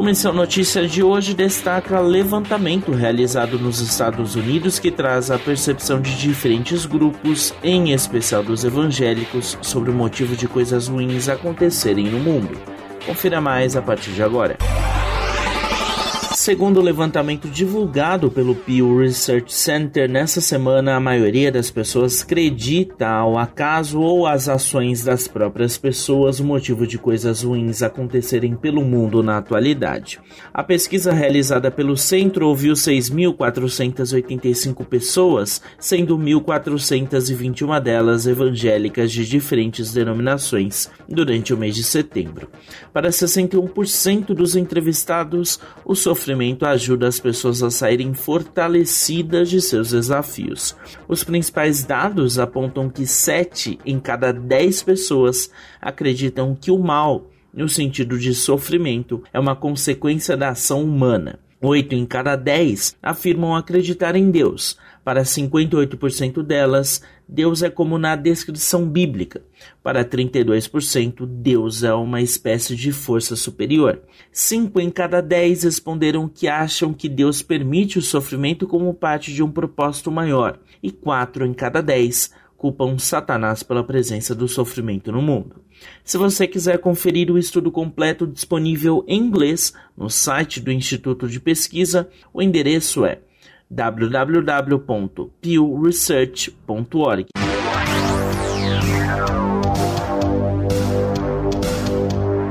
O Missão Notícia de hoje destaca levantamento realizado nos Estados Unidos que traz a percepção de diferentes grupos, em especial dos evangélicos, sobre o motivo de coisas ruins acontecerem no mundo. Confira mais a partir de agora. Segundo o levantamento divulgado pelo Pew Research Center nessa semana, a maioria das pessoas acredita ao acaso ou às ações das próprias pessoas o motivo de coisas ruins acontecerem pelo mundo na atualidade. A pesquisa realizada pelo centro ouviu 6.485 pessoas, sendo 1.421 delas evangélicas de diferentes denominações, durante o mês de setembro. Para 61% dos entrevistados, o sofrimento sofrimento ajuda as pessoas a saírem fortalecidas de seus desafios. Os principais dados apontam que 7 em cada 10 pessoas acreditam que o mal, no sentido de sofrimento, é uma consequência da ação humana. 8 em cada 10 afirmam acreditar em Deus. Para 58% delas, Deus é como na descrição bíblica. Para 32%, Deus é uma espécie de força superior. 5 em cada 10 responderam que acham que Deus permite o sofrimento como parte de um propósito maior. E 4 em cada 10 culpam Satanás pela presença do sofrimento no mundo. Se você quiser conferir o estudo completo disponível em inglês no site do Instituto de Pesquisa, o endereço é www.pewresearch.org.